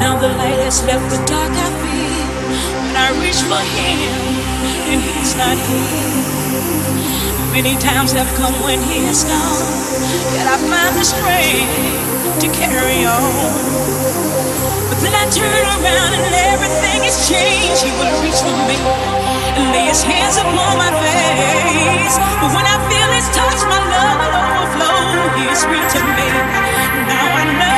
Now the light has left the dark I feel when I reach for him and he's not here. Many times have come when he is gone, yet I find the strength to carry on. But then I turn around and everything has changed. He will reach for me and lay his hands upon my face. But when I feel his touch, my love will overflow. He's to me. Now I know.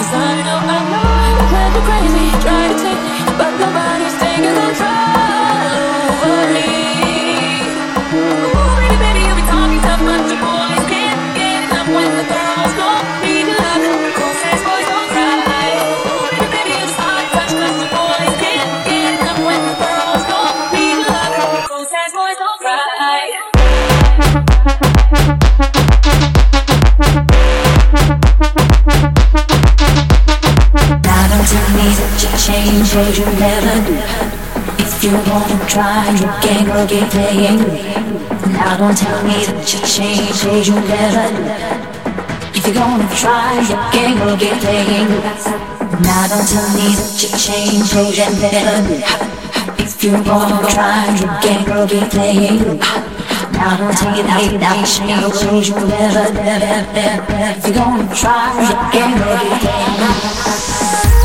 Cause I know, I know, I'm crazy, try to take me, but nobody's taking control. Now don't tell me that you changed, cause you never do. If you're gonna try, you can't go get playing Now don't tell me that you changed, cause you never do. If you're gonna try, you can't go get playing now don't tell me that you changed, cause you never, never, never If you're gonna try, you can't go get playing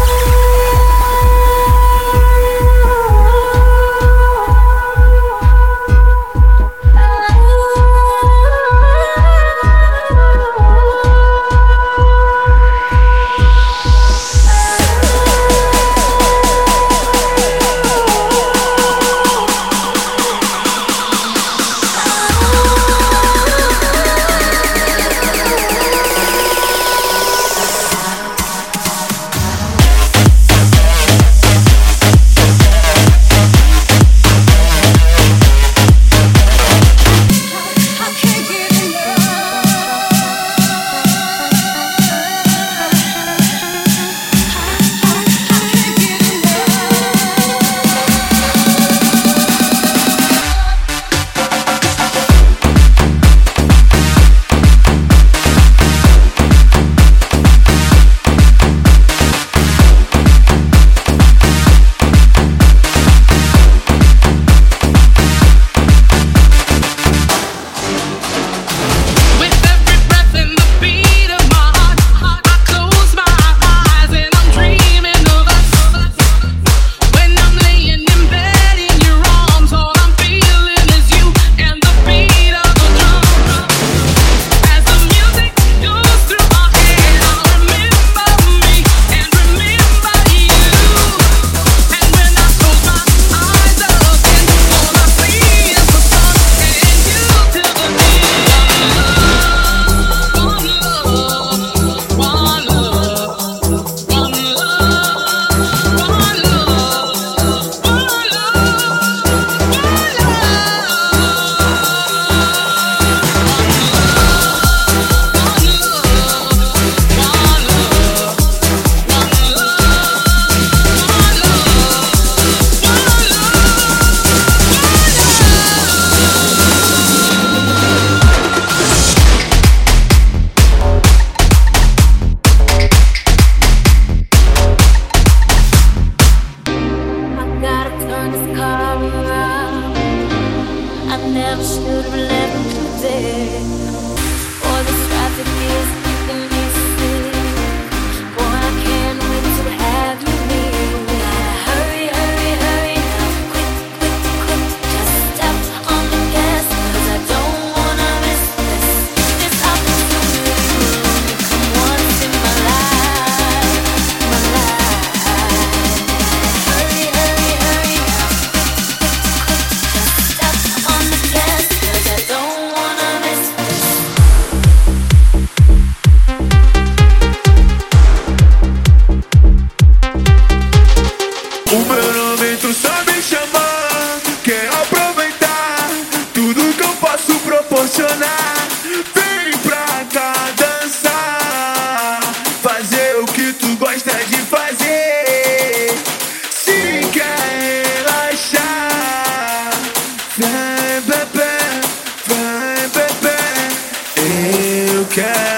care.